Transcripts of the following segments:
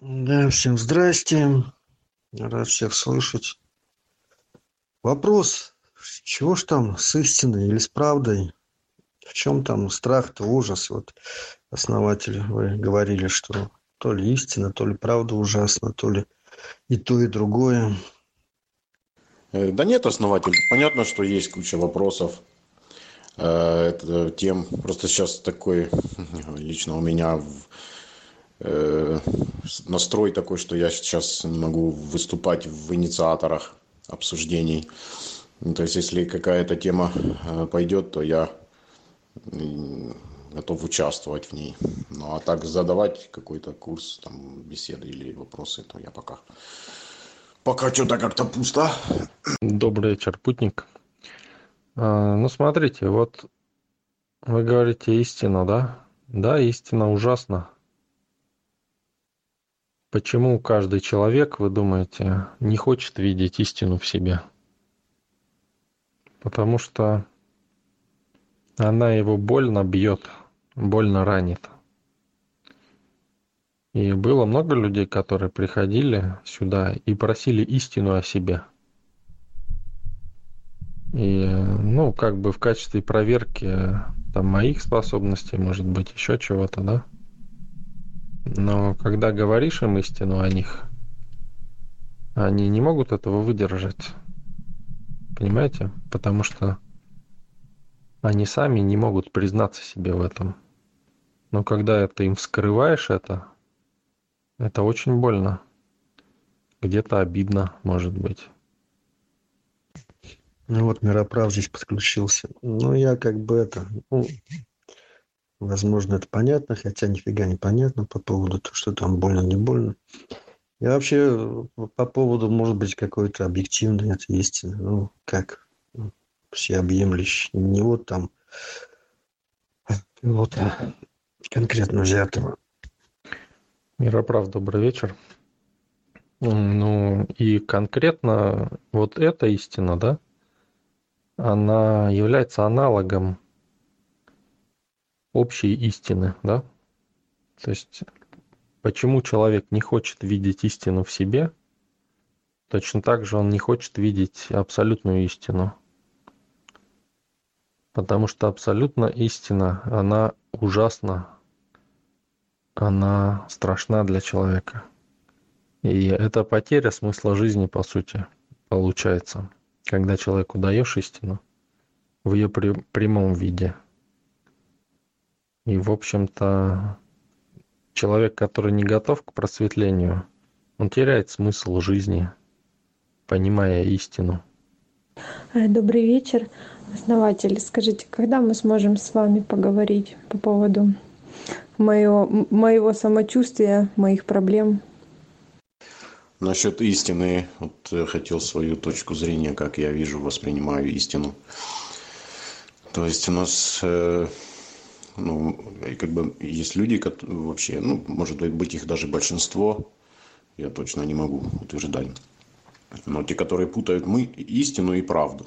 Да, всем здрасте. Рад всех слышать. Вопрос, чего ж там с истиной или с правдой? В чем там страх-то, ужас? Вот основатель, вы говорили, что то ли истина, то ли правда ужасна, то ли и то, и другое. Э, Да нет, основатель. Понятно, что есть куча вопросов. Э, тем. Просто сейчас такой лично у меня в- настрой такой, что я сейчас не могу выступать в инициаторах обсуждений. Ну, То есть, если какая-то тема э, пойдет, то я готов участвовать в ней. Ну а так задавать какой-то курс, там, беседы или вопросы, то я пока. Пока что-то как-то пусто. Добрый вечер, путник. А, Ну, смотрите, вот вы говорите истину, да? Да, истина ужасна. Почему каждый человек, вы думаете, не хочет видеть истину в себе? Потому что она его больно бьет, больно ранит. И было много людей, которые приходили сюда и просили истину о себе. И, ну, как бы в качестве проверки там моих способностей, может быть, еще чего-то, да? Но когда говоришь им истину о них, они не могут этого выдержать. Понимаете? Потому что они сами не могут признаться себе в этом. Но когда ты им вскрываешь это, это очень больно. Где-то обидно, может быть. Ну вот Мироправ здесь подключился. Ну, я как бы это, ну, возможно, это понятно, хотя нифига не понятно по поводу того, что там больно, не больно. Я вообще э, по поводу, может быть, какой-то объективной этой истины, ну, как ну, всеобъемлющей, не вот там вот а, конкретно взятого. Мироправ, добрый вечер. Ну и конкретно вот эта истина, да, она является аналогом общей истины, да? То есть почему человек не хочет видеть истину в себе, точно так же он не хочет видеть абсолютную истину. Потому что абсолютно истина, она ужасна, она страшна для человека. И это потеря смысла жизни, по сути, получается, когда человеку даешь истину в ее прямом виде. И, в общем-то, человек, который не готов к просветлению, он теряет смысл жизни, понимая истину. Э, Добрый вечер, основатель. Скажите, когда мы сможем с вами поговорить по поводу моего, моего самочувствия, моих проблем? Насчет истины, вот э, хотел свою точку зрения, как я вижу, воспринимаю истину. То есть у нас, э, ну, и как бы есть люди, кот- вообще, ну, может быть, их даже большинство, я точно не могу утверждать. Но те, которые путают мы истину и правду.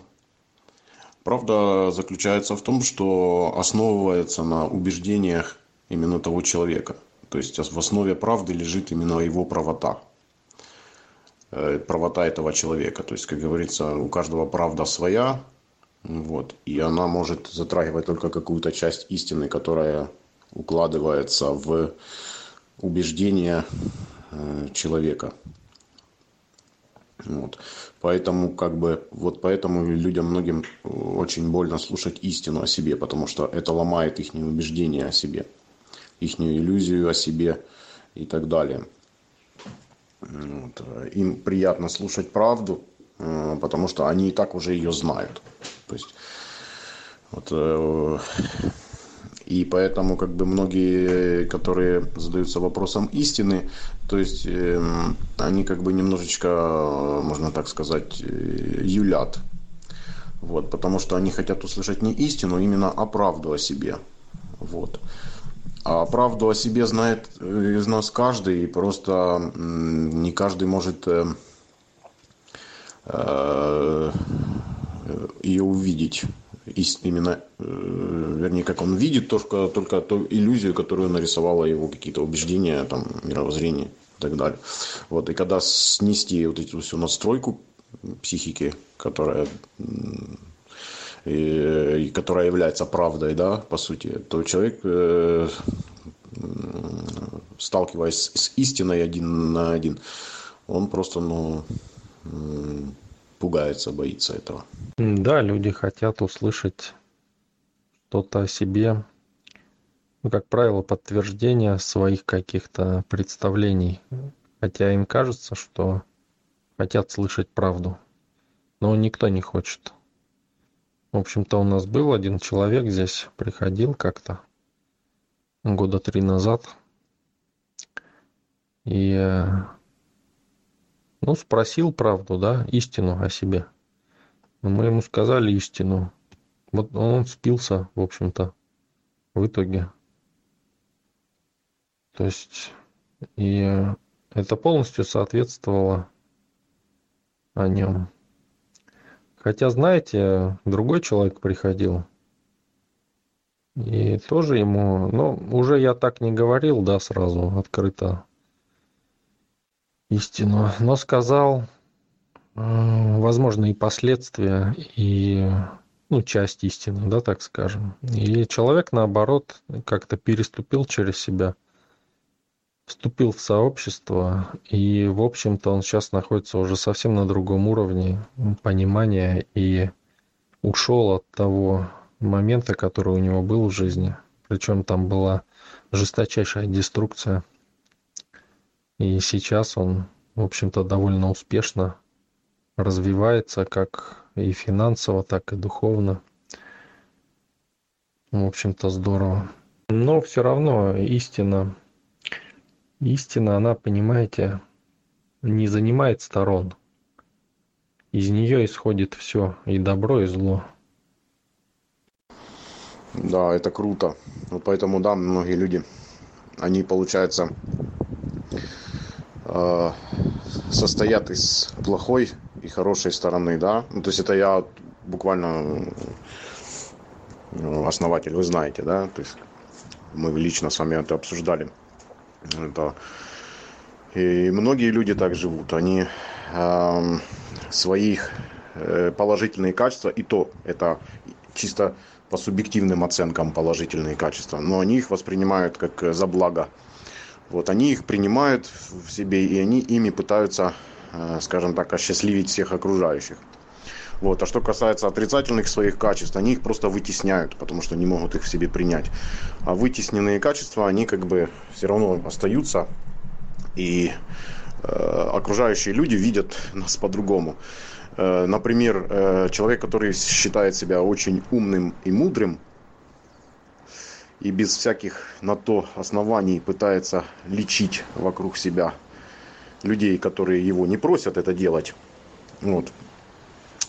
Правда заключается в том, что основывается на убеждениях именно того человека. То есть в основе правды лежит именно его правота э, правота этого человека. То есть, как говорится, у каждого правда своя, вот, и она может затрагивать только какую-то часть истины, которая укладывается в убеждения э, человека. Вот. Поэтому, как бы, вот поэтому людям многим очень больно слушать истину о себе, потому что это ломает их убеждения о себе, их иллюзию о себе и так далее. Вот. Им приятно слушать правду, потому что они и так уже ее знают. То есть, вот, э, и поэтому как бы многие, которые задаются вопросом истины, то есть э, они как бы немножечко, э, можно так сказать, э, юлят. Вот, потому что они хотят услышать не истину, а именно а правду о себе. Вот. А правду о себе знает э, из нас каждый, и просто не каждый может э, э, ее увидеть. Именно, э, вернее, как он видит только, только ту иллюзию, которую нарисовало его какие-то убеждения, там, мировоззрение. и так далее. Вот, и когда снести вот эту всю настройку психики, которая и, и которая является правдой, да, по сути, то человек, э, сталкиваясь с истиной один на один, он просто, ну, пугается, боится этого. Да, люди хотят услышать что-то о себе, ну, как правило, подтверждение своих каких-то представлений. Хотя им кажется, что хотят слышать правду. Но никто не хочет. В общем-то, у нас был один человек здесь, приходил как-то года три назад. И э, ну, спросил правду, да, истину о себе. Мы ему сказали истину. Вот он спился, в общем-то, в итоге. То есть, и это полностью соответствовало о нем. Хотя, знаете, другой человек приходил, и тоже ему, ну, уже я так не говорил, да, сразу, открыто истину, но сказал, возможно, и последствия, и ну, часть истины, да, так скажем. И человек, наоборот, как-то переступил через себя, вступил в сообщество, и, в общем-то, он сейчас находится уже совсем на другом уровне понимания и ушел от того момента, который у него был в жизни. Причем там была жесточайшая деструкция. И сейчас он, в общем-то, довольно успешно развивается как и финансово, так и духовно. В общем-то, здорово. Но все равно истина, истина, она, понимаете, не занимает сторон. Из нее исходит все, и добро, и зло. Да, это круто. Вот поэтому, да, многие люди, они, получается, состоят из плохой и хорошей стороны, да. Ну, то есть это я буквально ну, основатель, вы знаете, да. То есть мы лично с вами это обсуждали. Это... И многие люди так живут. Они э, своих э, положительные качества, и то это чисто по субъективным оценкам положительные качества, но они их воспринимают как за благо вот они их принимают в себе, и они ими пытаются, э, скажем так, осчастливить всех окружающих. Вот. А что касается отрицательных своих качеств, они их просто вытесняют, потому что не могут их в себе принять. А вытесненные качества, они как бы все равно остаются, и э, окружающие люди видят нас по-другому. Э, например, э, человек, который считает себя очень умным и мудрым, и без всяких на то оснований пытается лечить вокруг себя людей, которые его не просят это делать. Вот.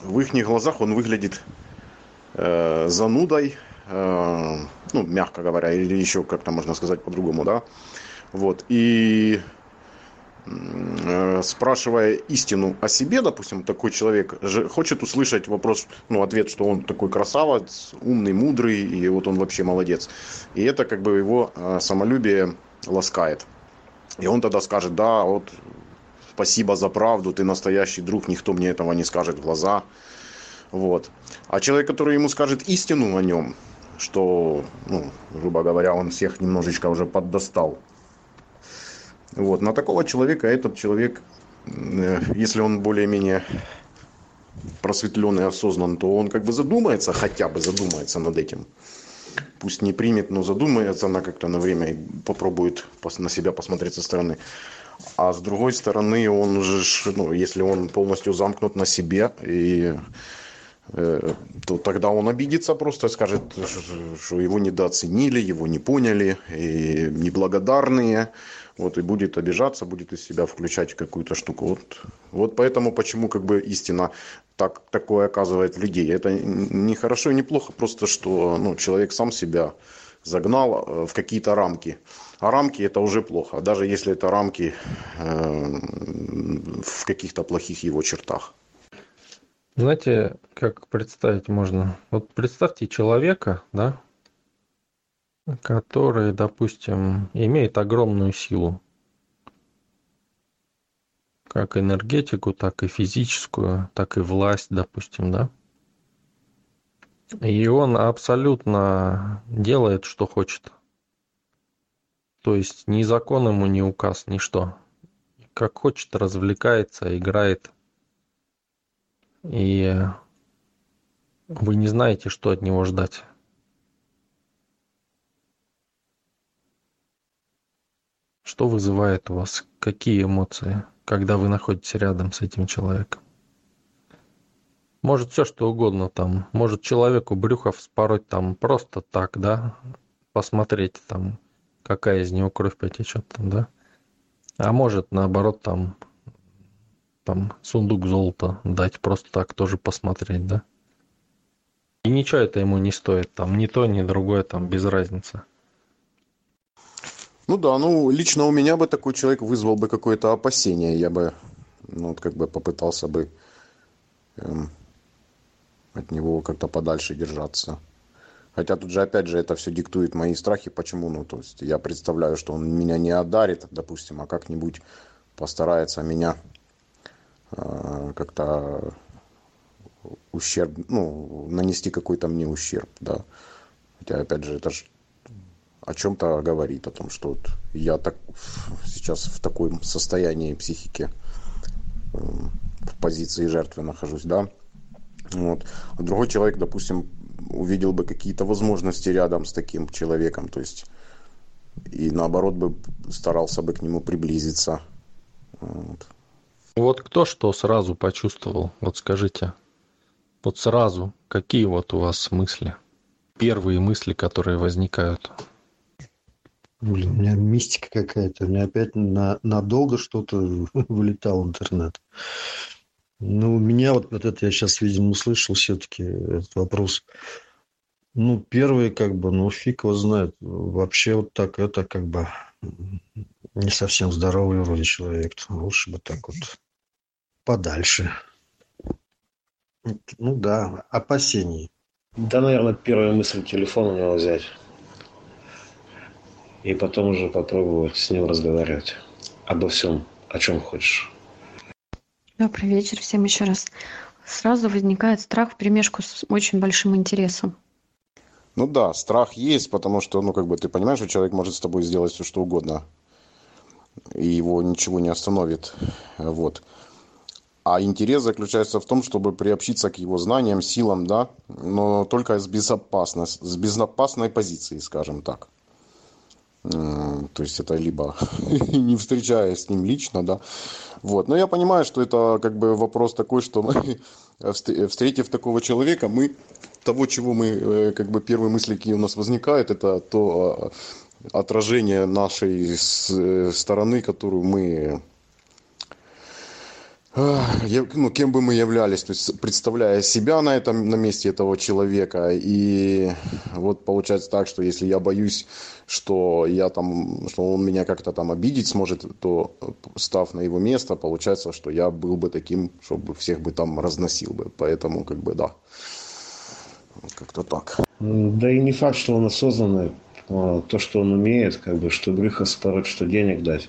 В их глазах он выглядит э, занудой, э, ну, мягко говоря, или еще как-то можно сказать по-другому, да. Вот. И спрашивая истину о себе, допустим, такой человек хочет услышать вопрос, ну, ответ, что он такой красавец, умный, мудрый, и вот он вообще молодец. И это как бы его э, самолюбие ласкает. И он тогда скажет, да, вот спасибо за правду, ты настоящий друг, никто мне этого не скажет в глаза. Вот. А человек, который ему скажет истину о нем, что, ну, грубо говоря, он всех немножечко уже поддостал, вот. На такого человека этот человек, э, если он более-менее просветленный, осознан, то он как бы задумается, хотя бы задумается над этим. Пусть не примет, но задумается она как-то на время и попробует на себя посмотреть со стороны. А с другой стороны, он уже, ну, если он полностью замкнут на себе, и, э, то тогда он обидится просто, скажет, что его недооценили, его не поняли, и неблагодарные вот, и будет обижаться, будет из себя включать какую-то штуку. Вот, вот поэтому, почему как бы истина так, такое оказывает людей. Это не хорошо и не плохо, просто что ну, человек сам себя загнал э, в какие-то рамки. А рамки это уже плохо, даже если это рамки э, в каких-то плохих его чертах. Знаете, как представить можно? Вот представьте человека, да, который, допустим, имеет огромную силу. как энергетику, так и физическую, так и власть, допустим, да? И он абсолютно делает, что хочет. То есть ни закон ему не указ, ни что. Как хочет, развлекается, играет. И вы не знаете, что от него ждать. Что вызывает у вас? Какие эмоции, когда вы находитесь рядом с этим человеком? Может все что угодно там. Может человеку брюхо вспороть там просто так, да? Посмотреть там, какая из него кровь потечет там, да? А может наоборот там, там сундук золота дать просто так тоже посмотреть, да? И ничего это ему не стоит, там ни то, ни другое, там без разницы. Ну да, ну лично у меня бы такой человек вызвал бы какое-то опасение. Я бы, ну вот как бы попытался бы эм, от него как-то подальше держаться. Хотя тут же, опять же, это все диктует мои страхи. Почему? Ну, то есть я представляю, что он меня не одарит, допустим, а как-нибудь постарается меня э, как-то ущерб, ну, нанести какой-то мне ущерб, да. Хотя, опять же, это же о чем-то говорит, о том, что вот я так сейчас в таком состоянии психики, в позиции жертвы нахожусь, да. Вот. А другой человек, допустим, увидел бы какие-то возможности рядом с таким человеком, то есть и наоборот бы старался бы к нему приблизиться. Вот. Вот кто что сразу почувствовал? Вот скажите. Вот сразу, какие вот у вас мысли? Первые мысли, которые возникают? Блин, у меня мистика какая-то. У меня опять на, надолго что-то вылетал интернет. Ну, меня вот, вот это я сейчас, видимо, услышал все-таки этот вопрос. Ну, первый, как бы, ну, фиг его знает. Вообще вот так, это как бы не совсем здоровый вроде человек. Лучше бы так вот подальше. Ну да, опасений. Да, наверное, первая мысль телефон у него взять. И потом уже попробовать с ним разговаривать обо всем, о чем хочешь. Добрый вечер всем еще раз. Сразу возникает страх в перемешку с очень большим интересом. Ну да, страх есть, потому что, ну, как бы ты понимаешь, что человек может с тобой сделать все, что угодно, и его ничего не остановит. Вот. А интерес заключается в том, чтобы приобщиться к его знаниям, силам, да, но только с, безопасной, с безопасной позиции, скажем так. То есть это либо не встречаясь с ним лично, да. Вот. Но я понимаю, что это как бы вопрос такой, что мы, встретив такого человека, мы того, чего мы, э, как бы первые мысли, какие у нас возникают, это то а, отражение нашей э, стороны, которую мы ну, кем бы мы являлись, то есть представляя себя на этом на месте этого человека и вот получается так что если я боюсь что я там что он меня как-то там обидеть сможет то став на его место получается что я был бы таким чтобы всех бы там разносил бы. Поэтому как бы да. Как-то так. Да и не факт что он осознанный. А, то что он умеет как бы что брюхо спороть что денег дать.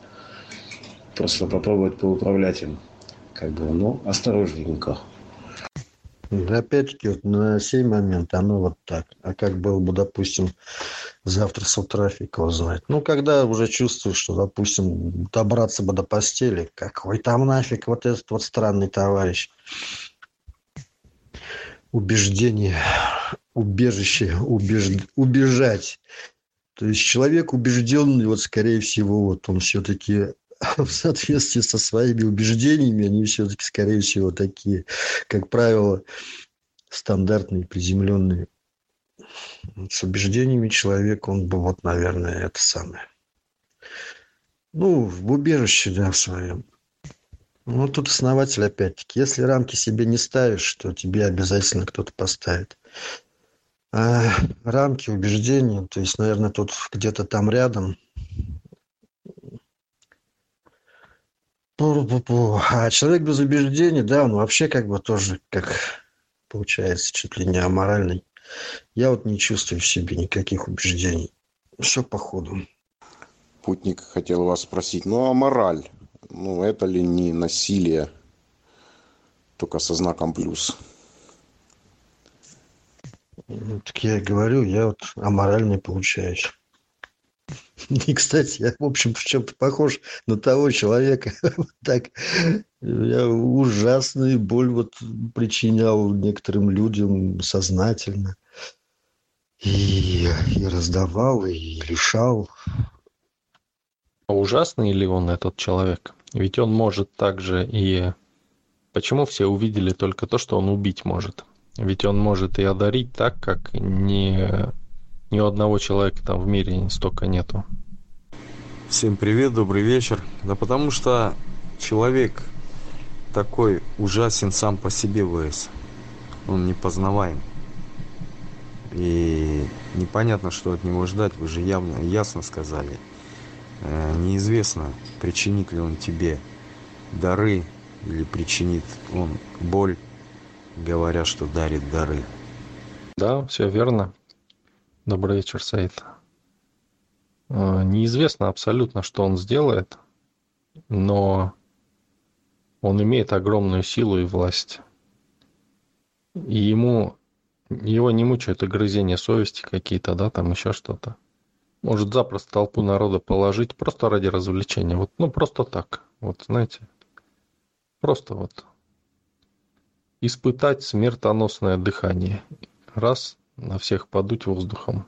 Просто попробовать поуправлять им как бы, ну, осторожненько. Опять-таки, вот на сей момент оно вот так. А как было бы, допустим, завтра с утра фиг его знает. Ну, когда уже чувствуешь, что, допустим, добраться бы до постели, какой там нафиг вот этот вот странный товарищ. Убеждение, убежище, убеж... убежать. То есть человек убежденный, вот скорее всего, вот он все-таки в соответствии со своими убеждениями, они все-таки, скорее всего, такие, как правило, стандартные, приземленные. С убеждениями человека он бы, вот, наверное, это самое. Ну, в убежище, да, в своем. Ну, тут основатель, опять-таки, если рамки себе не ставишь, то тебе обязательно кто-то поставит. А рамки, убеждения, то есть, наверное, тут где-то там рядом А человек без убеждений, да, он вообще как бы тоже, как получается, чуть ли не аморальный. Я вот не чувствую в себе никаких убеждений. Все по ходу. Путник хотел вас спросить, ну а мораль? ну, это ли не насилие, только со знаком плюс? Ну, так я и говорю, я вот аморальный получаюсь. И, кстати, я, в общем, в чем-то похож на того человека. так, я ужасную боль вот причинял некоторым людям сознательно. И, и раздавал, и лишал. А ужасный ли он, этот человек? Ведь он может также и... Почему все увидели только то, что он убить может? Ведь он может и одарить так, как ни, ни у одного человека там в мире столько нету. Всем привет, добрый вечер. Да потому что человек такой ужасен сам по себе, ВС. Он непознаваем. И непонятно, что от него ждать, вы же явно, ясно сказали. Э, неизвестно, причинит ли он тебе дары или причинит он боль, говоря, что дарит дары. Да, все верно. Добрый вечер, Саид. Э, неизвестно абсолютно, что он сделает, но он имеет огромную силу и власть. И ему его не мучают огрызения совести какие-то, да, там еще что-то. Может запросто толпу народа положить просто ради развлечения. Вот, ну, просто так. Вот, знаете. Просто вот. Испытать смертоносное дыхание. Раз, на всех подуть воздухом.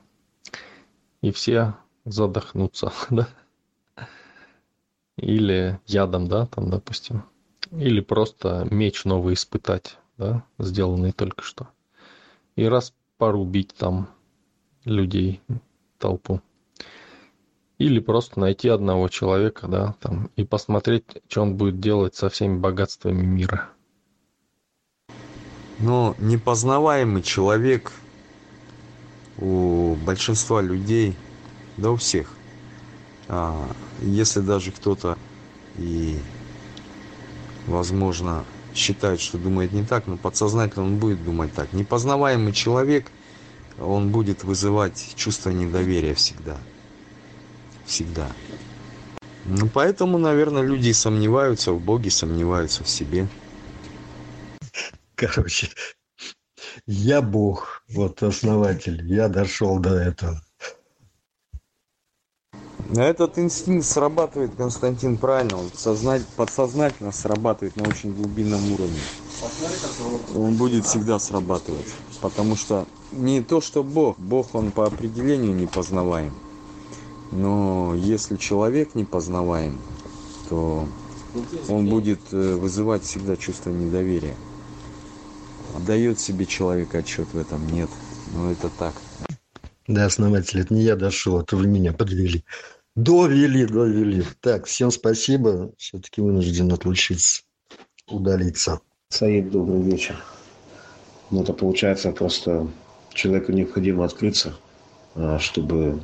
И все задохнуться, да? Или ядом, да, там, допустим. Или просто меч новый испытать, да, сделанный только что. И раз порубить там людей, толпу. Или просто найти одного человека, да, там, и посмотреть, что он будет делать со всеми богатствами мира. Но непознаваемый человек у большинства людей, да у всех. А, если даже кто-то и, возможно, считает, что думает не так, но подсознательно он будет думать так. Непознаваемый человек, он будет вызывать чувство недоверия всегда всегда. Ну, поэтому, наверное, люди сомневаются в Боге, сомневаются в себе. Короче, я Бог, вот основатель, я дошел до этого. Этот инстинкт срабатывает, Константин, правильно, он сознать, подсознательно срабатывает на очень глубинном уровне. Он будет всегда срабатывать, потому что не то, что Бог, Бог, он по определению непознаваем но если человек непознаваем то он будет э, вызывать всегда чувство недоверия отдает себе человек отчет в этом? Нет. Но это так. Да основатель это не я дошел это вы меня подвели. Довели довели. Так всем спасибо. Все-таки вынужден отлучиться удалиться. Саид добрый вечер. Ну это получается просто человеку необходимо открыться а, чтобы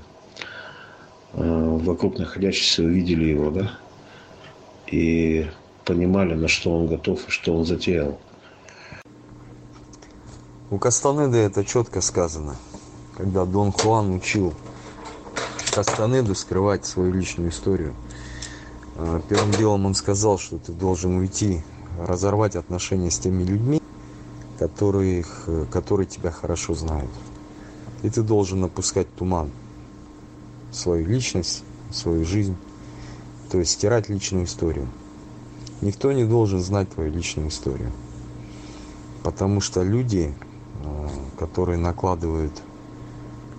Э, вокруг находящиеся увидели его, да, и понимали, на что он готов и что он затеял. У Кастанеды это четко сказано, когда Дон Хуан учил Кастанеду скрывать свою личную историю. Э, первым делом он сказал, что ты должен уйти, разорвать отношения с теми людьми, которых, которые тебя хорошо знают. И ты должен опускать туман – свою личность, свою жизнь, то есть стирать личную историю. Никто не должен знать твою личную историю. Потому что люди, которые накладывают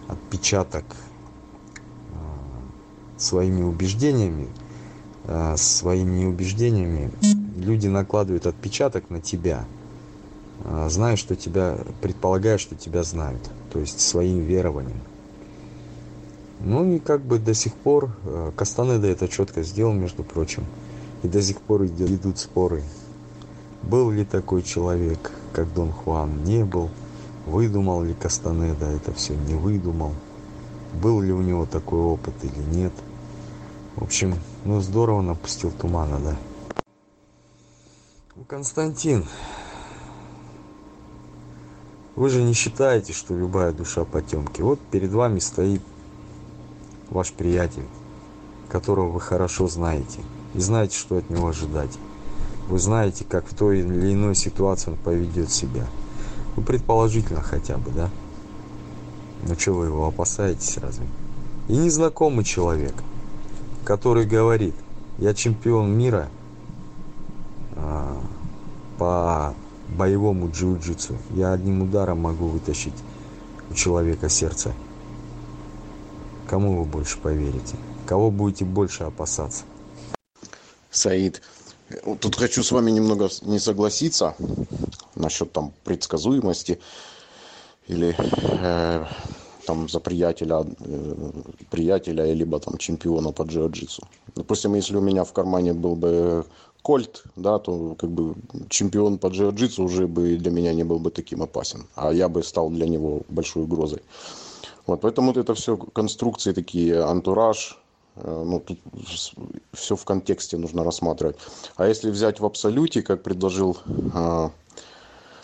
отпечаток э, своими убеждениями, э, своими убеждениями, люди накладывают отпечаток на тебя, зная, что тебя, предполагая, что тебя знают, то есть своим верованием. Ну и как бы до сих пор э, Кастанеда это четко сделал, между прочим. И до сих пор идут споры. Был ли такой человек, как Дон Хуан? Не был. Выдумал ли Кастанеда это все? Не выдумал. Был ли у него такой опыт или нет? В общем, ну здорово напустил тумана, да. Ну, Константин, вы же не считаете, что любая душа потемки. Вот перед вами стоит ваш приятель, которого вы хорошо знаете. и знаете, что от него ожидать. Вы знаете, как в той или иной ситуации он поведет себя. Ну, предположительно хотя бы, да? Ну, что вы его опасаетесь разве? И незнакомый человек, который говорит, я чемпион мира а, по боевому джиу-джитсу. Я одним ударом могу вытащить у человека сердце. Кому вы больше поверите? Кого будете больше опасаться? Саид, тут хочу с вами немного не согласиться насчет там предсказуемости или э, там за приятеля, э, приятеля, либо там чемпиона по джиу-джитсу. Допустим, если у меня в кармане был бы кольт, да, то как бы чемпион по джиу-джитсу уже бы для меня не был бы таким опасен, а я бы стал для него большой угрозой. Вот, поэтому вот это все конструкции такие, антураж, э, ну, тут все в контексте нужно рассматривать. А если взять в абсолюте, как предложил э,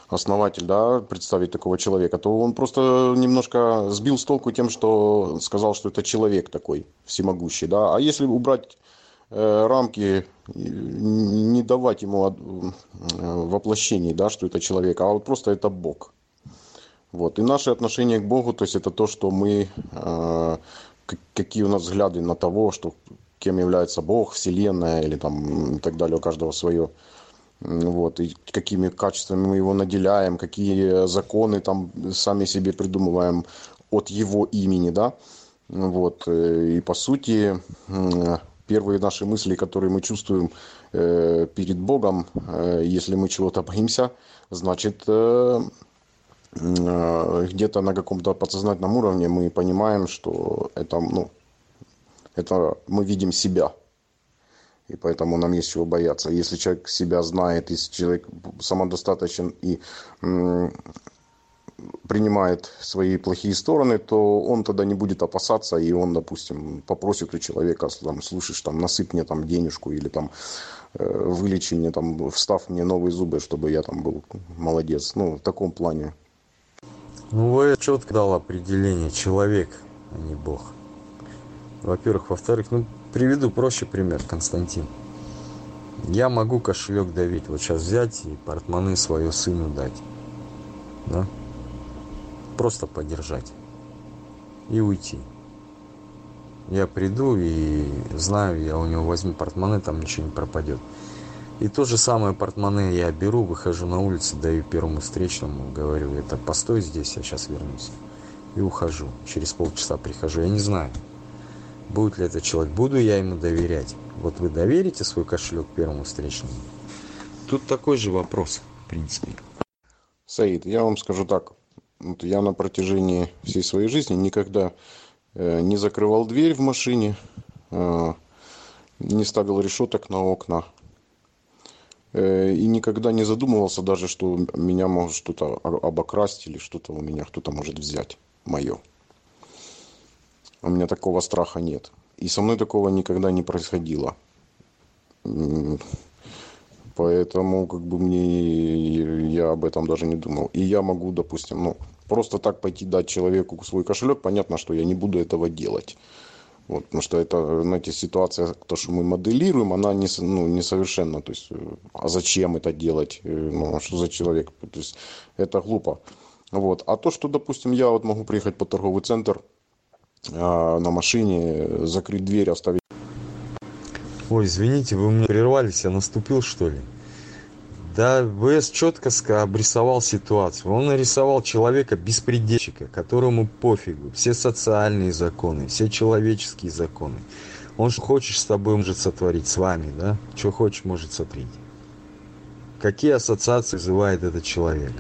основатель, да, представить такого человека, то он просто немножко сбил с толку тем, что сказал, что это человек такой всемогущий, да. А если убрать э, рамки, не давать ему э, воплощений, да, что это человек, а вот просто это Бог. Вот. И наше отношение к Богу, то есть это то, что мы, э, какие у нас взгляды на того, что кем является Бог, Вселенная или там и так далее, у каждого свое. Вот, и какими качествами мы его наделяем, какие законы там сами себе придумываем от его имени, да. Вот, э, и по сути, первые наши мысли, которые мы чувствуем э, перед Богом, э, если мы чего-то боимся, значит, где-то на каком-то подсознательном уровне мы понимаем, что это, ну, это мы видим себя. И поэтому нам есть чего бояться. Если человек себя знает, если человек самодостаточен и принимает свои плохие стороны, то он тогда не будет опасаться, и он, допустим, попросит у человека, там, слушаешь, там, насыпь мне там денежку или там э, вылечи мне там, встав мне новые зубы, чтобы я там был молодец. Ну, в таком плане. Ну, вы четко дал определение человек, а не Бог. Во-первых. Во-вторых, ну, приведу проще пример, Константин. Я могу кошелек давить, вот сейчас взять и портмоне свое сыну дать. Да? Просто подержать. И уйти. Я приду и знаю, я у него возьму портмоне, там ничего не пропадет. И то же самое портмоне я беру, выхожу на улицу, даю первому встречному, говорю, это постой здесь, я сейчас вернусь. И ухожу. Через полчаса прихожу. Я не знаю, будет ли этот человек, буду я ему доверять. Вот вы доверите свой кошелек первому встречному? Тут такой же вопрос, в принципе. Саид, я вам скажу так. Вот я на протяжении всей своей жизни никогда э, не закрывал дверь в машине, э, не ставил решеток на окна Э, и никогда не задумывался даже, что меня может что-то обокрасть или что-то у меня кто-то может взять мое. У меня такого страха нет. И со мной такого никогда не происходило. Поэтому как бы мне я об этом даже не думал. И я могу, допустим, ну, просто так пойти дать человеку свой кошелек, понятно, что я не буду этого делать. Вот, потому что это, знаете, ситуация, то, что мы моделируем, она не, ну, несовершенна. То есть, а зачем это делать? Э, ну, а что за человек? То есть, это глупо. Вот. А то, что, допустим, я вот могу приехать по торговый центр на машине, закрыть дверь, оставить... Ой, извините, вы мне прервались, я наступил, что ли? Да, ВС четко обрисовал ситуацию. Он нарисовал человека беспредельщика, которому пофигу. Все социальные законы, все человеческие законы. Он что хочешь с тобой может сотворить, с вами, да? Что хочешь может сотворить. Какие ассоциации вызывает этот человек?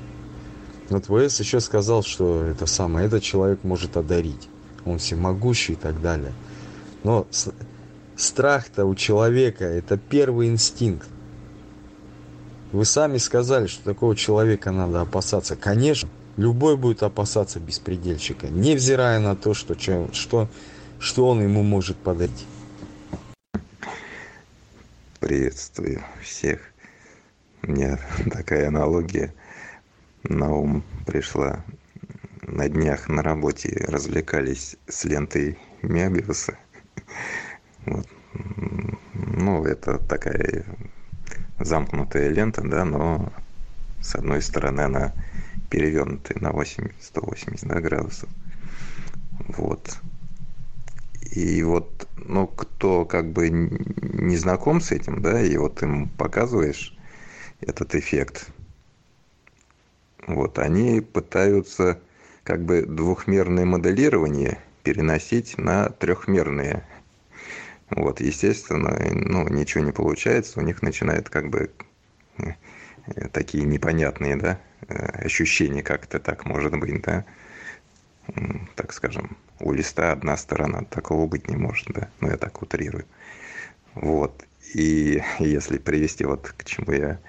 Вот ВС еще сказал, что это самое, этот человек может одарить. Он всемогущий и так далее. Но страх-то у человека это первый инстинкт вы сами сказали, что такого человека надо опасаться. Конечно, любой будет опасаться беспредельщика, невзирая на то, что, что, что он ему может подарить. Приветствую всех. У меня такая аналогия на ум пришла. На днях на работе развлекались с лентой Мебиуса. Вот. ну, это такая замкнутая лента, да, но с одной стороны она перевернутая на 80, 180 да, градусов. Вот. И вот, ну, кто как бы не знаком с этим, да, и вот им показываешь этот эффект, вот, они пытаются как бы двухмерное моделирование переносить на трехмерное. Вот, естественно, ну, ничего не получается, у них начинает как бы э, такие непонятные, да, э, ощущения, как это так может быть, да, так скажем, у листа одна сторона, такого быть не может, да, ну, я так утрирую. Вот, и если привести вот к чему я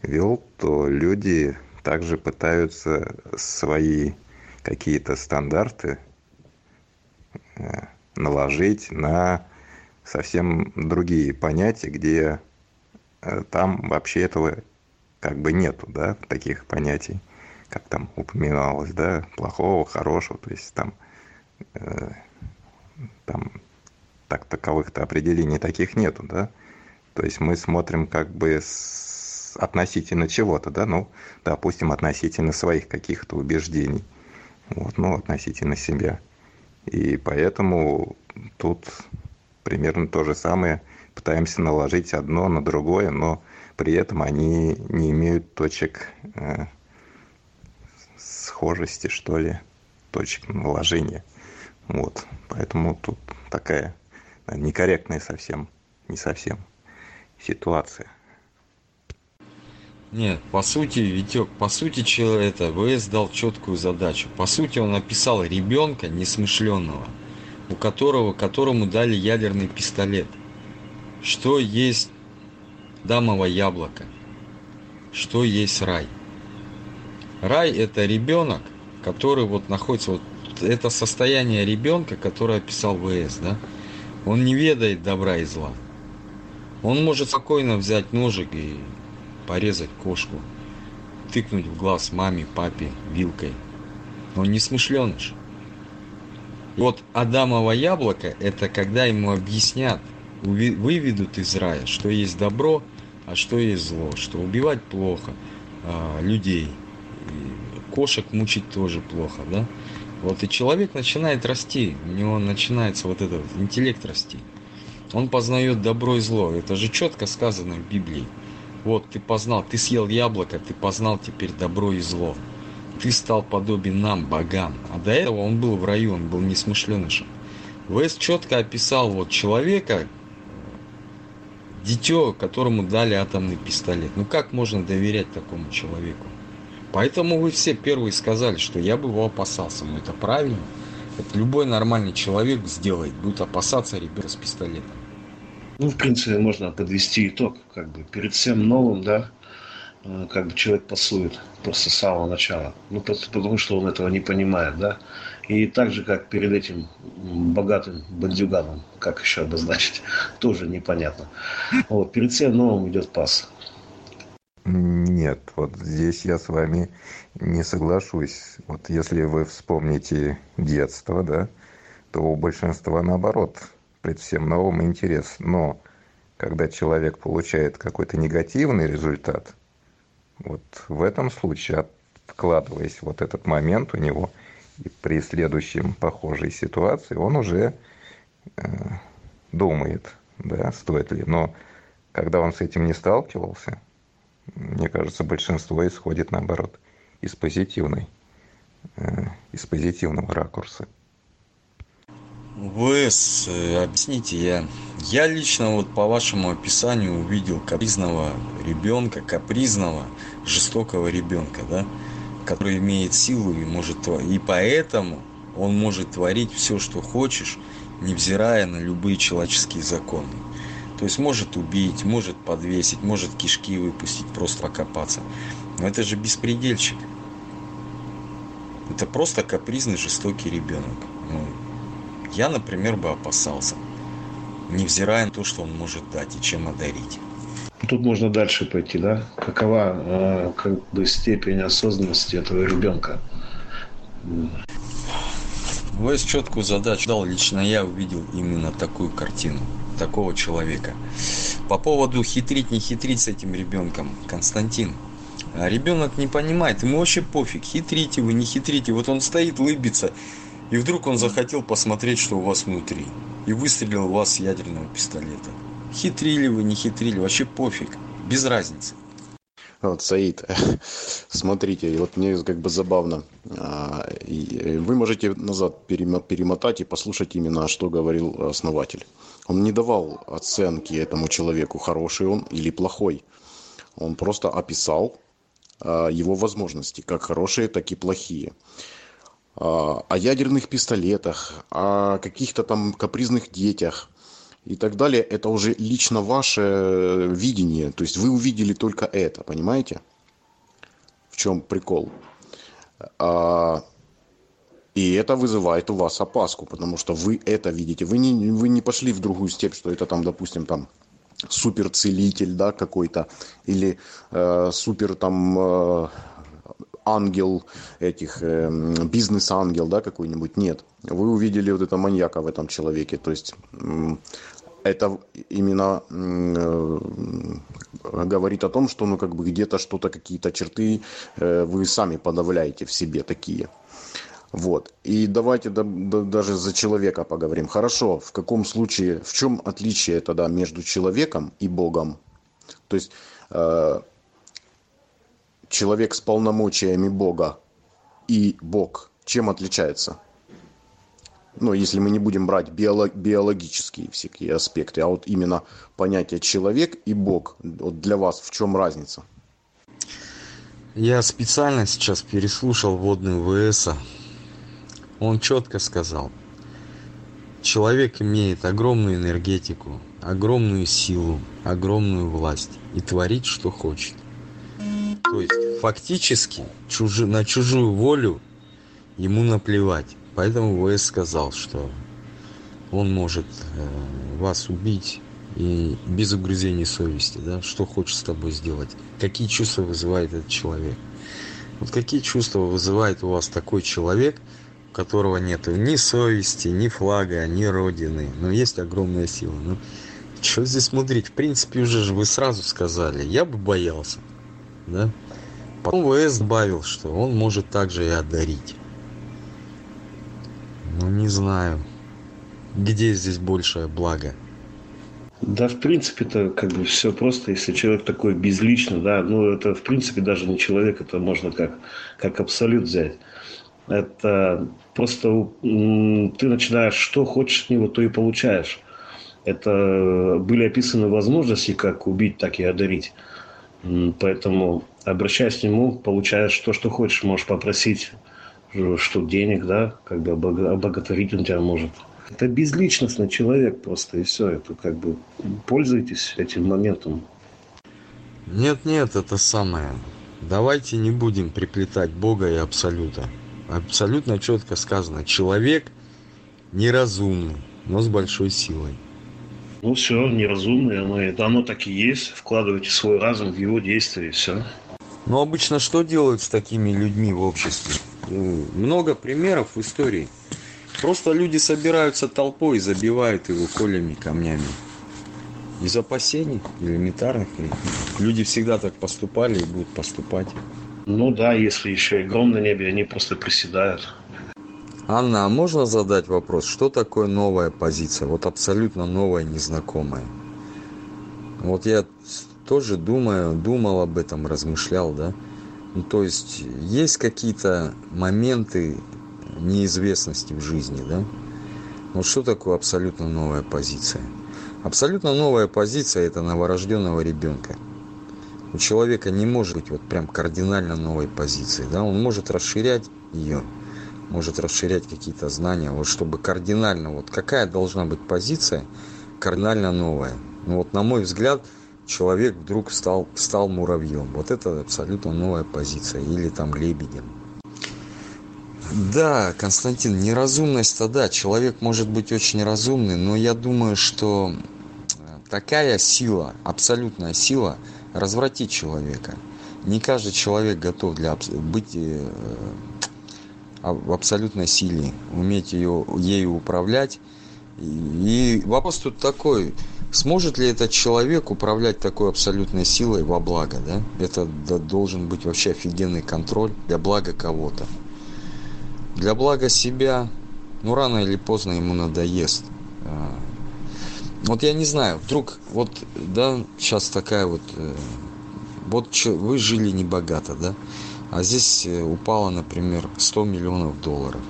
вел, то люди также пытаются свои какие-то стандарты э, наложить на совсем другие понятия, где э, там вообще этого как бы нету, да, таких понятий, как там упоминалось, да, плохого, хорошего, то есть там, э, там так таковых-то определений таких нету, да, то есть мы смотрим как бы с относительно чего-то, да, ну, допустим, относительно своих каких-то убеждений, вот, ну, относительно себя. И поэтому тут примерно то же самое, пытаемся наложить одно на другое, но при этом они не имеют точек э, схожести, что ли, точек наложения. Вот, поэтому тут такая некорректная совсем, не совсем ситуация. Нет, по сути, Витек, по сути, это ВС дал четкую задачу. По сути, он описал ребенка несмышленного, у которого, которому дали ядерный пистолет. Что есть дамово яблоко? Что есть рай? Рай это ребенок, который вот находится, вот это состояние ребенка, которое описал ВС, да? Он не ведает добра и зла. Он может спокойно взять ножик и порезать кошку, тыкнуть в глаз маме, папе вилкой. Он не смышленыш. Вот Адамово яблоко – это когда ему объяснят, выведут из рая, что есть добро, а что есть зло, что убивать плохо а, людей, кошек мучить тоже плохо, да? Вот и человек начинает расти, у него начинается вот этот интеллект расти. Он познает добро и зло. Это же четко сказано в Библии. Вот ты познал, ты съел яблоко, ты познал теперь добро и зло. Ты стал подобен нам, богам. А до этого он был в раю, он был несмышленышем. Вест четко описал вот человека, дитё, которому дали атомный пистолет. Ну как можно доверять такому человеку? Поэтому вы все первые сказали, что я бы его опасался. Но это правильно. Это любой нормальный человек сделает, будет опасаться ребенка с пистолетом. Ну, в принципе, можно подвести итог. Как бы перед всем новым, да, э, как бы человек пасует просто с самого начала. Ну, просто потому что он этого не понимает, да. И так же, как перед этим богатым бандюганом, как еще обозначить, тоже непонятно. Вот, перед всем новым идет пас. Нет, вот здесь я с вами не соглашусь. Вот если вы вспомните детство, да, то у большинства наоборот – пред всем новым интерес. Но когда человек получает какой-то негативный результат, вот в этом случае, откладываясь вот этот момент у него, и при следующем похожей ситуации, он уже э, думает, да, стоит ли. Но когда он с этим не сталкивался, мне кажется, большинство исходит наоборот из позитивной, э, из позитивного ракурса. Вы э, объясните, я, я лично вот по вашему описанию увидел капризного ребенка, капризного, жестокого ребенка, да, который имеет силу и может и поэтому он может творить все, что хочешь, невзирая на любые человеческие законы. То есть может убить, может подвесить, может кишки выпустить, просто покопаться. Но это же беспредельщик. Это просто капризный, жестокий ребенок. Ну, я, например, бы опасался, невзирая на то, что он может дать и чем одарить. Тут можно дальше пойти, да? Какова э, как бы степень осознанности этого ребенка? Войс четкую задачу дал. Лично я увидел именно такую картину, такого человека. по поводу хитрить, не хитрить с этим ребенком, Константин. А ребенок не понимает, ему вообще пофиг, хитрите вы, не хитрите. Вот он стоит, лыбится, и вдруг он захотел посмотреть, что у вас внутри. И выстрелил в вас с ядерного пистолета. Хитрили вы, не хитрили, вообще пофиг, без разницы. Вот, Саид, смотрите, вот мне как бы забавно. А, вы можете назад перемотать и послушать именно, что говорил основатель. Он не давал оценки этому человеку, хороший он или плохой. Он просто описал а, его возможности, как хорошие, так и плохие. А, о ядерных пистолетах, о каких-то там капризных детях – и так далее, это уже лично ваше видение. То есть вы увидели только это, понимаете? В чем прикол? А, и это вызывает у вас опаску, потому что вы это видите. Вы не, вы не пошли в другую степь, что это там, допустим, там суперцелитель, да, какой-то, или э, супер там э, ангел этих, э, бизнес-ангел, да, какой-нибудь. Нет. Вы увидели вот это маньяка в этом человеке. То есть это именно говорит о том, что ну как бы где-то что-то, какие-то черты э, вы сами подавляете в себе такие. Вот. И давайте да, да, даже за человека поговорим. Хорошо, в каком случае, в чем отличие тогда между человеком и Богом? То есть э, человек с полномочиями Бога и Бог чем отличается? ну, если мы не будем брать биологические всякие аспекты, а вот именно понятие человек и Бог, вот для вас в чем разница? Я специально сейчас переслушал водный ВСа. Он четко сказал, человек имеет огромную энергетику, огромную силу, огромную власть и творит, что хочет. То есть фактически чужи, на чужую волю ему наплевать. Поэтому ВС сказал, что он может э, вас убить и без угрызений совести, да, что хочет с тобой сделать, какие чувства вызывает этот человек. Вот какие чувства вызывает у вас такой человек, у которого нет ни совести, ни флага, ни родины, но есть огромная сила. Ну, что здесь смотреть? В принципе, уже же вы сразу сказали, я бы боялся, да. Потом ВС добавил, что он может также и одарить. Ну, не знаю. Где здесь большее благо? Да, в принципе-то как бы все просто, если человек такой безлично, да, ну это в принципе даже не человек, это можно как, как абсолют взять. Это просто ты начинаешь, что хочешь от него, то и получаешь. Это были описаны возможности, как убить, так и одарить. Поэтому, обращаясь к нему, получаешь то, что хочешь. Можешь попросить что денег, да, как бы обогатворить он тебя может. Это безличностный человек просто, и все. Это как бы пользуйтесь этим моментом. Нет, нет, это самое. Давайте не будем приплетать Бога и Абсолюта. Абсолютно четко сказано. Человек неразумный, но с большой силой. Ну все, неразумный, оно, это оно так и есть. Вкладывайте свой разум в его действия, и все. Но обычно что делают с такими людьми в обществе? много примеров в истории. Просто люди собираются толпой и забивают его колями, камнями. Из опасений элементарных. Люди всегда так поступали и будут поступать. Ну да, если еще и гром на небе, они просто приседают. Анна, а можно задать вопрос, что такое новая позиция? Вот абсолютно новая, незнакомая. Вот я тоже думаю, думал об этом, размышлял, да. Ну, то есть есть какие-то моменты неизвестности в жизни, да? Вот что такое абсолютно новая позиция? Абсолютно новая позиция – это новорожденного ребенка. У человека не может быть вот прям кардинально новой позиции, да? Он может расширять ее, может расширять какие-то знания, вот чтобы кардинально, вот какая должна быть позиция кардинально новая. Ну вот на мой взгляд – человек вдруг стал, стал муравьем. Вот это абсолютно новая позиция. Или там лебедем. Да, Константин, неразумность-то да, человек может быть очень разумный, но я думаю, что такая сила, абсолютная сила, развратит человека. Не каждый человек готов для быть э, в абсолютной силе, уметь ее, ею управлять. И вопрос тут такой, Сможет ли этот человек управлять такой абсолютной силой во благо, да? Это должен быть вообще офигенный контроль для блага кого-то. Для блага себя, ну рано или поздно ему надоест. А, вот я не знаю, вдруг вот, да, сейчас такая вот, э, вот вы жили небогато, да, а здесь э, упало, например, 100 миллионов долларов.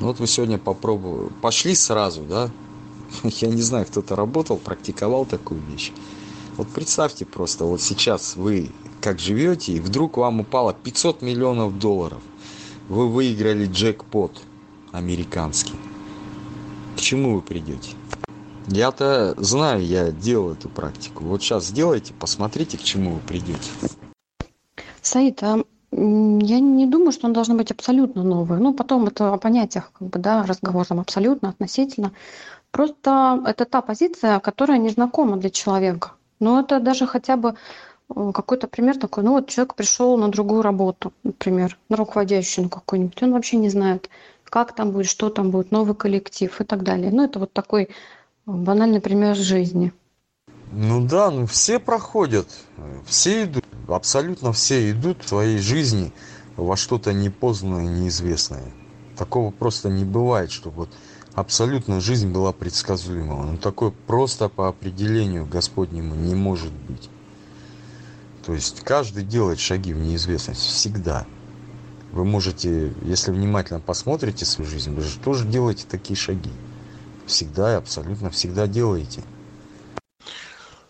Ну вот вы сегодня попробовали, пошли сразу, да, я не знаю, кто-то работал, практиковал такую вещь. Вот представьте просто, вот сейчас вы как живете, и вдруг вам упало 500 миллионов долларов. Вы выиграли джекпот американский. К чему вы придете? Я-то знаю, я делал эту практику. Вот сейчас сделайте, посмотрите, к чему вы придете. Саид, а я не думаю, что он должен быть абсолютно новый. Ну, потом это о понятиях, как бы, да, разговор там абсолютно, относительно. Просто это та позиция, которая незнакома для человека. Но это даже хотя бы э, какой-то пример такой, ну вот человек пришел на другую работу, например, на руководящую какую-нибудь, он вообще не знает, как там будет, что там будет, новый коллектив и так далее. Ну, это вот такой э, банальный пример жизни. Ну да, ну все проходят, все идут, абсолютно все идут в своей жизни во что-то непознанное, неизвестное. Такого просто не бывает, чтобы вот абсолютно жизнь была предсказуема. Ну, такое просто по определению Господнему не может быть. То есть каждый делает шаги в неизвестность всегда. Вы можете, если внимательно посмотрите свою жизнь, вы же тоже делаете такие шаги. Всегда и абсолютно всегда делаете.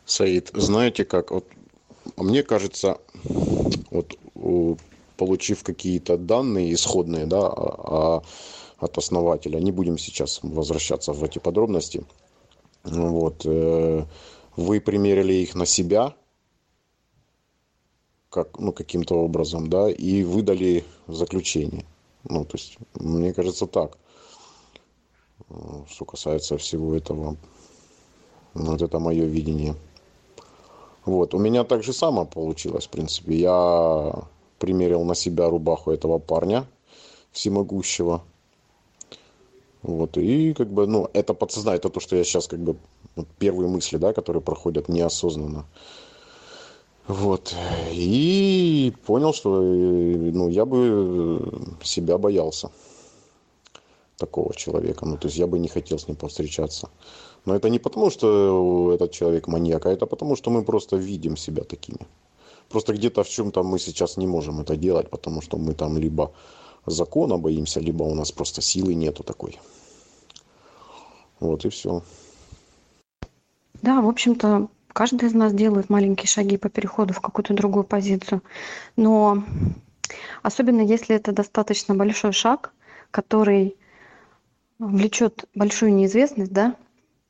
Саид, знаете как, вот мне кажется, вот получив какие-то данные исходные, да, о, от основателя. Не будем сейчас возвращаться в эти подробности. Вот. Э, вы примерили их на себя, как, ну, каким-то образом, да, и выдали заключение. Ну, то есть, мне кажется, так. Что касается всего этого. Вот это мое видение. Вот. У меня так же само получилось, в принципе. Я примерил на себя рубаху этого парня всемогущего. Вот, и как бы, ну, это подсознание, это то, что я сейчас как бы, вот, первые мысли, да, которые проходят неосознанно. Вот, и понял, что, ну, я бы себя боялся такого человека, ну, то есть я бы не хотел с ним повстречаться. Но это не потому, что этот человек маньяк, а это потому, что мы просто видим себя такими. Просто где-то в чем-то мы сейчас не можем это делать, потому что мы там либо закона боимся, либо у нас просто силы нету такой. Вот и все. Да, в общем-то, каждый из нас делает маленькие шаги по переходу в какую-то другую позицию. Но особенно если это достаточно большой шаг, который влечет большую неизвестность, да,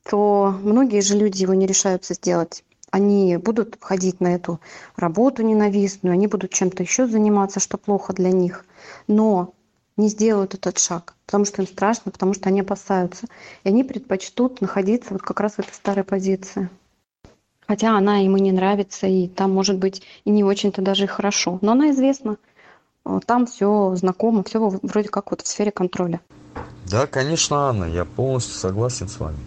то многие же люди его не решаются сделать. Они будут ходить на эту работу ненавистную, они будут чем-то еще заниматься, что плохо для них но не сделают этот шаг, потому что им страшно, потому что они опасаются. И они предпочтут находиться вот как раз в этой старой позиции. Хотя она им и не нравится, и там может быть и не очень-то даже и хорошо. Но она известна. Там все знакомо, все вроде как вот в сфере контроля. Да, конечно, Анна, я полностью согласен с вами.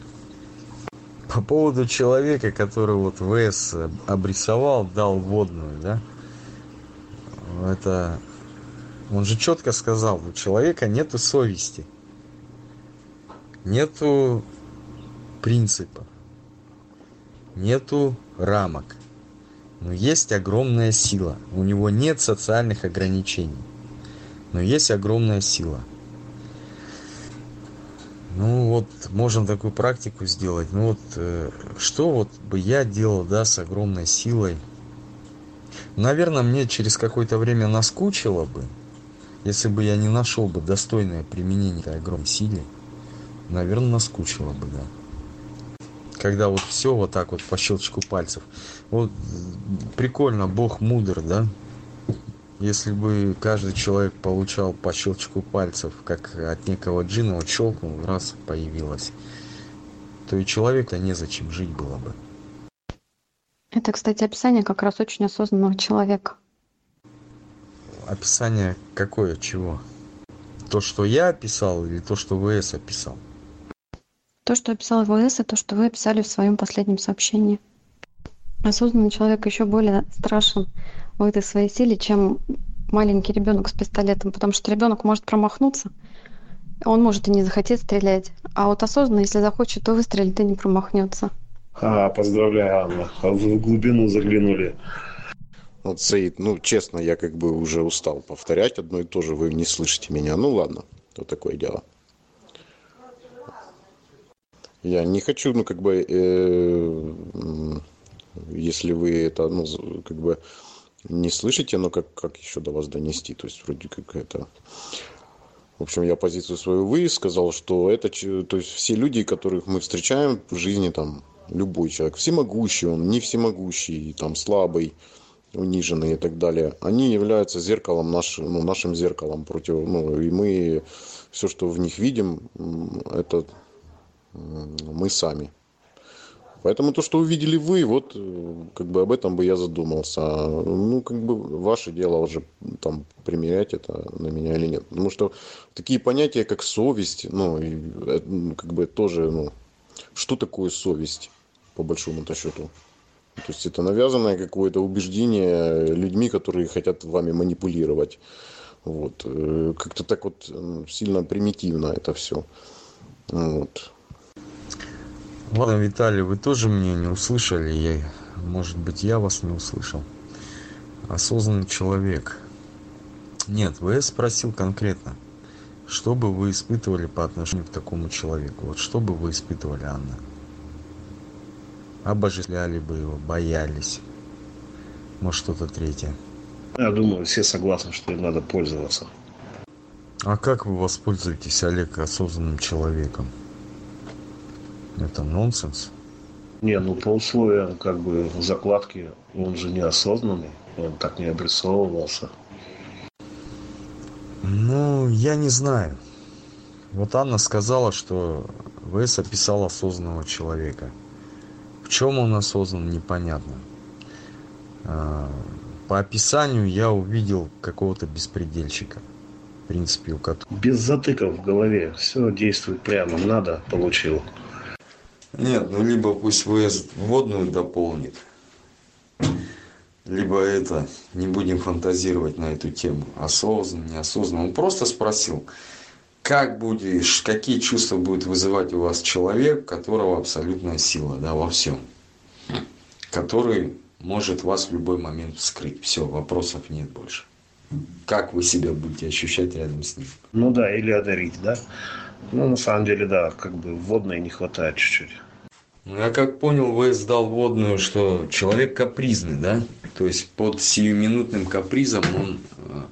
По поводу человека, который вот ВС обрисовал, дал водную, да, это он же четко сказал, у человека нету совести, нету принципа, нету рамок. Но есть огромная сила. У него нет социальных ограничений. Но есть огромная сила. Ну вот, можем такую практику сделать. Ну вот, э, что вот бы я делал, да, с огромной силой? Наверное, мне через какое-то время наскучило бы если бы я не нашел бы достойное применение этой огромной силе наверное наскучило бы да когда вот все вот так вот по щелчку пальцев вот прикольно бог мудр да если бы каждый человек получал по щелчку пальцев как от некого джина вот щелкнул раз появилось. То и человека незачем жить было бы. Это кстати описание как раз очень осознанного человека. Описание какое чего? То что я описал или то что вс описал? То, что описал ВС, и то, что вы описали в своем последнем сообщении. Осознанный человек еще более страшен в этой своей силе, чем маленький ребенок с пистолетом, потому что ребенок может промахнуться, он может и не захотеть стрелять. А вот осознанно, если захочет, то выстрелит и не промахнется. А, поздравляю, Анна. Вы в глубину заглянули. Вот, Саид, ну, честно, я как бы уже устал повторять одно и то же, вы не слышите меня. Ну, ладно, то такое дело. Я не хочу, ну, как бы, э, если вы это, ну, как бы не слышите, но как, как еще до вас донести? То есть, вроде как это... В общем, я позицию свою высказал, что это, то есть, все люди, которых мы встречаем в жизни, там, любой человек, всемогущий он, не всемогущий, там, слабый, униженный и так далее, они являются зеркалом нашим, ну, нашим зеркалом против, ну, и мы все, что в них видим, это мы сами. Поэтому то, что увидели вы, вот как бы об этом бы я задумался. Ну, как бы ваше дело уже там примерять это на меня или нет. Потому что такие понятия, как совесть, ну, и, как бы тоже, ну, что такое совесть, по большому-то счету? То есть это навязанное какое-то убеждение людьми, которые хотят вами манипулировать. Вот. Э, как-то так вот сильно примитивно это все. Вот. Ладно, Виталий, вы тоже меня не услышали. Я, может быть, я вас не услышал. Осознанный человек. Нет, ВС спросил конкретно. Что бы вы испытывали по отношению к такому человеку? Вот что бы вы испытывали, Анна? Обожествляли бы его, боялись? Может, что-то третье? Я думаю, все согласны, что им надо пользоваться. А как вы воспользуетесь, Олег, осознанным человеком? Это нонсенс. Не, ну по условиям как бы закладки он же неосознанный, он так не обрисовывался. Ну, я не знаю. Вот Анна сказала, что ВС описал осознанного человека. В чем он осознан, непонятно. А, по описанию я увидел какого-то беспредельщика. В принципе, у которого... Без затыков в голове. Все действует прямо. Надо, получил. Нет, ну либо пусть ВС вводную дополнит, либо это, не будем фантазировать на эту тему, осознанно, неосознанно. Он просто спросил, как будешь, какие чувства будет вызывать у вас человек, которого абсолютная сила, да, во всем, который может вас в любой момент вскрыть. Все, вопросов нет больше. Как вы себя будете ощущать рядом с ним? Ну да, или одарить, да? Ну, на самом деле, да, как бы водной не хватает чуть-чуть. Ну, я как понял, вы сдал водную, что человек капризный, да? То есть под сиюминутным капризом он э,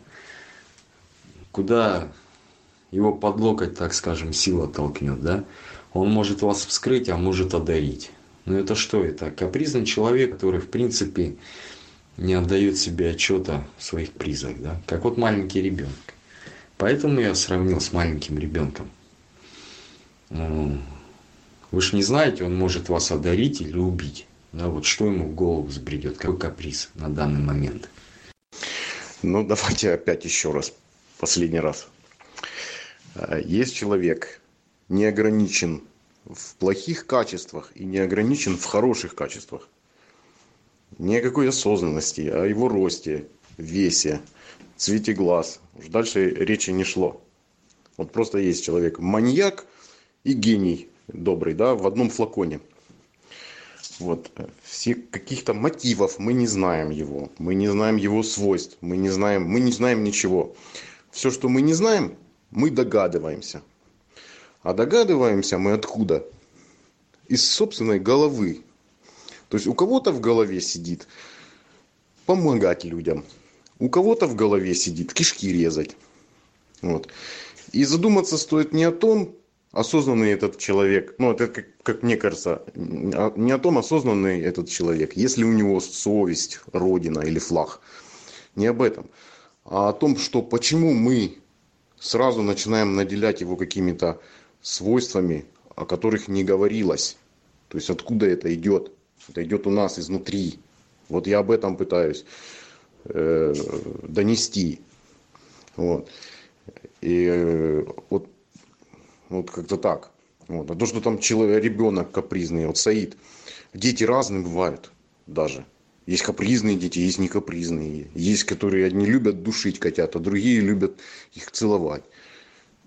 куда его под локоть, так скажем, сила толкнет, да? Он может вас вскрыть, а может одарить. Но это что это? Капризный человек, который, в принципе, не отдает себе отчета в своих призах, да? Как вот маленький ребенок. Поэтому я сравнил с маленьким ребенком. Вы же не знаете, он может вас одарить или убить. Да, вот что ему в голову взбредет, какой каприз на данный момент. Ну, давайте опять еще раз, последний раз. А, есть человек, не ограничен в плохих качествах и не ограничен в хороших качествах. Ни о какой осознанности, о его росте, весе, цвете глаз. Уж дальше речи не шло. Вот просто есть человек маньяк и гений добрый, да, в одном флаконе. Вот. Все каких-то мотивов мы не знаем его. Мы не знаем его свойств. Мы не знаем, мы не знаем ничего. Все, что мы не знаем, мы догадываемся. А догадываемся мы откуда? Из собственной головы. То есть у кого-то в голове сидит помогать людям. У кого-то в голове сидит кишки резать. Вот. И задуматься стоит не о том, осознанный этот человек, ну это как, как мне кажется, а, не о том осознанный этот человек, если у него совесть, родина или флаг, не об этом, а о том, что почему мы сразу начинаем наделять его какими-то свойствами, о которых не говорилось. То есть откуда это идет? Это идет у нас изнутри. Вот я об этом пытаюсь э, донести. Вот. И э, вот вот как-то так. Вот. А то, что там человек, ребенок капризный, вот Саид, дети разные бывают даже. Есть капризные дети, есть не капризные. Есть, которые одни любят душить котят, а другие любят их целовать.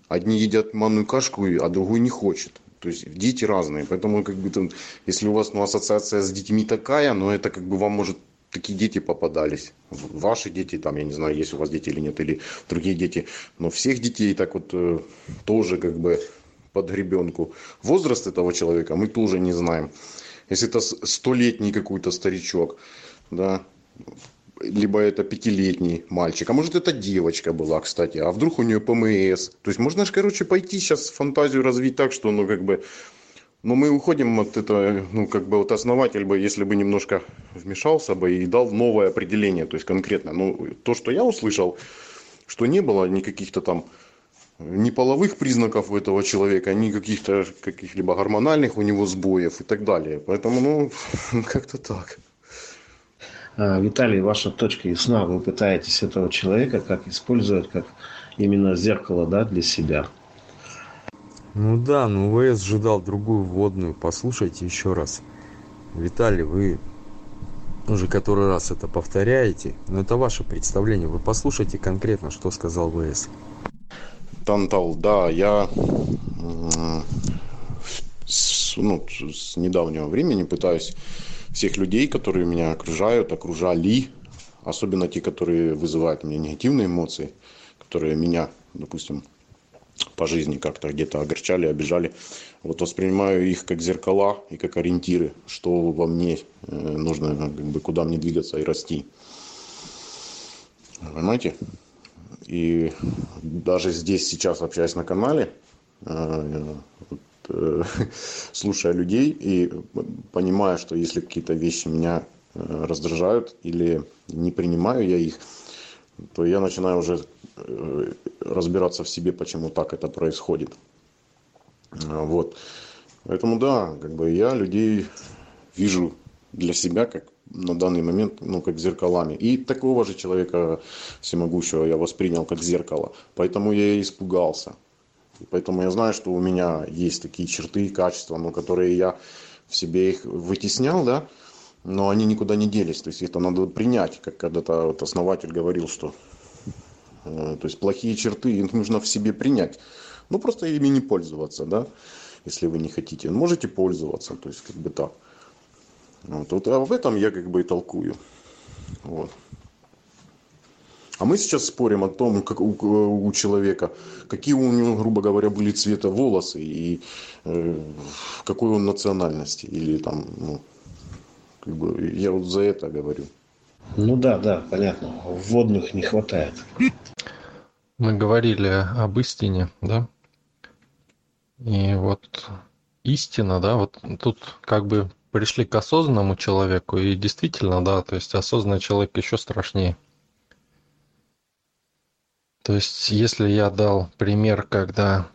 Одни едят манную кашку, а другой не хочет. То есть дети разные. Поэтому, как бы, там, если у вас ну, ассоциация с детьми такая, но это как бы вам может такие дети попадались. Ваши дети, там, я не знаю, есть у вас дети или нет, или другие дети. Но всех детей так вот э, тоже как бы под гребенку. Возраст этого человека мы тоже не знаем. Если это столетний какой-то старичок, да, либо это пятилетний мальчик, а может это девочка была, кстати, а вдруг у нее ПМС. То есть можно же, короче, пойти сейчас фантазию развить так, что, ну, как бы, но мы уходим от этого, ну, как бы вот основатель бы, если бы немножко вмешался бы и дал новое определение, то есть конкретно. Ну, то, что я услышал, что не было никаких-то там ни половых признаков у этого человека, ни каких-то каких-либо гормональных у него сбоев и так далее. Поэтому, ну, как-то так. А, Виталий, ваша точка ясна. Вы пытаетесь этого человека как использовать как именно зеркало да, для себя. Ну да, но ВС ожидал другую вводную. Послушайте еще раз. Виталий, вы уже который раз это повторяете, но это ваше представление. Вы послушайте конкретно, что сказал ВС. Тантал, да, я с, ну, с недавнего времени пытаюсь всех людей, которые меня окружают, окружали, особенно те, которые вызывают мне негативные эмоции, которые меня, допустим, по жизни как-то где-то огорчали, обижали. Вот воспринимаю их как зеркала и как ориентиры, что во мне э, нужно, как бы, куда мне двигаться и расти. Понимаете? И даже здесь сейчас общаясь на канале, э, Э, слушая людей и понимая, что если какие-то вещи меня э, раздражают или не принимаю я их, то я начинаю уже э, разбираться в себе, почему так это происходит. Вот. Поэтому да, как бы я людей вижу для себя как на данный момент, ну, как зеркалами. И такого же человека всемогущего я воспринял как зеркало. Поэтому я и испугался. Поэтому я знаю, что у меня есть такие черты и качества, но которые я в себе их вытеснял, да, но они никуда не делись. То есть это надо принять, как когда-то вот основатель говорил, что то есть плохие черты их нужно в себе принять. Ну просто ими не пользоваться, да, если вы не хотите. Можете пользоваться, то есть как бы так. Вот, вот а в этом я как бы и толкую. Вот. А мы сейчас спорим о том, как у, у человека, какие у него, грубо говоря, были цвета волосы и э, какой он национальности. Или там, ну, как бы, я вот за это говорю. Ну да, да, понятно. Вводных не хватает. Мы говорили об истине, да? И вот истина, да, вот тут как бы пришли к осознанному человеку, и действительно, да, то есть осознанный человек еще страшнее. То есть, если я дал пример, когда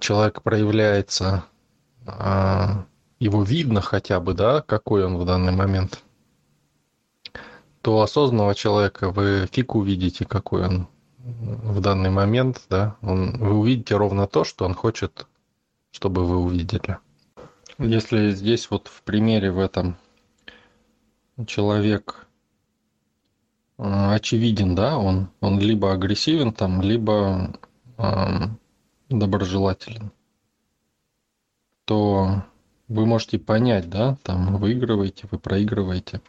человек проявляется, а, его видно хотя бы, да, какой он в данный момент, то осознанного человека вы фиг увидите, какой он в данный момент, да, он, вы увидите ровно то, что он хочет, чтобы вы увидели. Если здесь вот в примере в этом человек очевиден, да, он, он либо агрессивен там, либо э, доброжелателен, то вы можете понять, да, там выигрываете, вы проигрываете,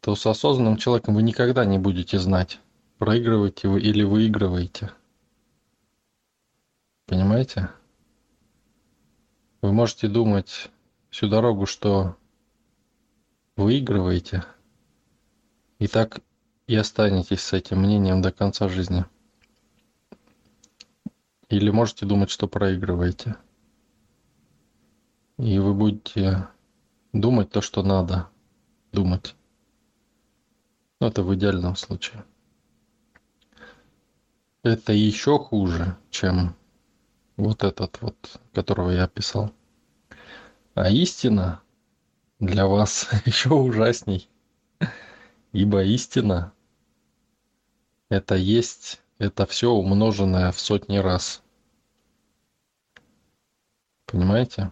то с осознанным человеком вы никогда не будете знать, проигрываете вы или выигрываете. Понимаете? Вы можете думать всю дорогу, что выигрываете – и так и останетесь с этим мнением до конца жизни. Или можете думать, что проигрываете. И вы будете думать то, что надо думать. Ну, это в идеальном случае. Это еще хуже, чем вот этот вот, которого я описал. А истина для вас еще ужасней. Ибо истина – это есть, это все умноженное в сотни раз. Понимаете?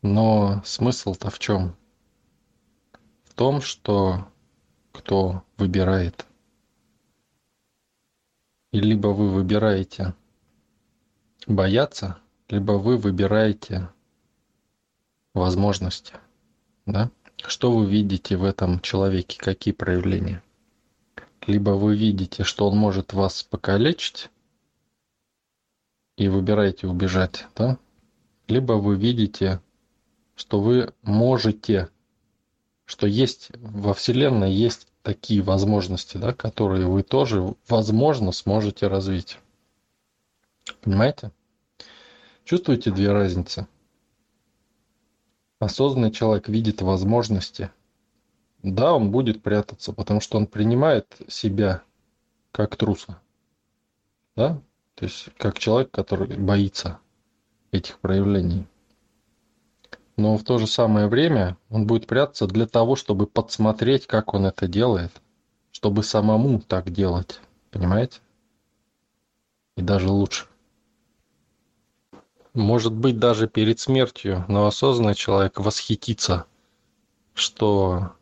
Но смысл-то в чем? В том, что кто выбирает. И либо вы выбираете бояться, либо вы выбираете возможности. Да? Что вы видите в этом человеке, какие проявления? Либо вы видите, что он может вас покалечить, и выбираете убежать, да? Либо вы видите, что вы можете, что есть во Вселенной есть такие возможности, да, которые вы тоже, возможно, сможете развить. Понимаете? Чувствуете две разницы? Осознанный человек видит возможности. Да, он будет прятаться, потому что он принимает себя как труса. Да? То есть как человек, который боится этих проявлений. Но в то же самое время он будет прятаться для того, чтобы подсмотреть, как он это делает, чтобы самому так делать. Понимаете? И даже лучше. Может быть, даже перед смертью, но осознанный человек восхитится, что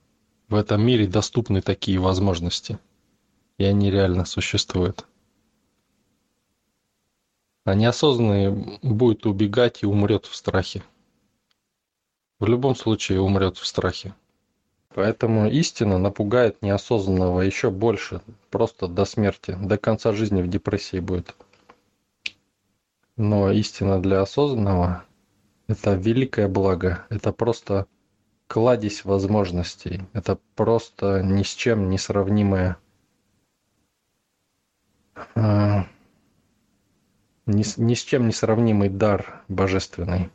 в этом мире доступны такие возможности. И они реально существуют а неосознанный будет убегать и умрет в страхе. В любом случае умрет в страхе. Поэтому истина напугает неосознанного еще больше, просто до смерти, до конца жизни в депрессии будет. Но истина для осознанного – это великое благо, это просто кладезь возможностей, это просто ни с чем не сравнимое а, ни, ни с чем не сравнимый дар божественный.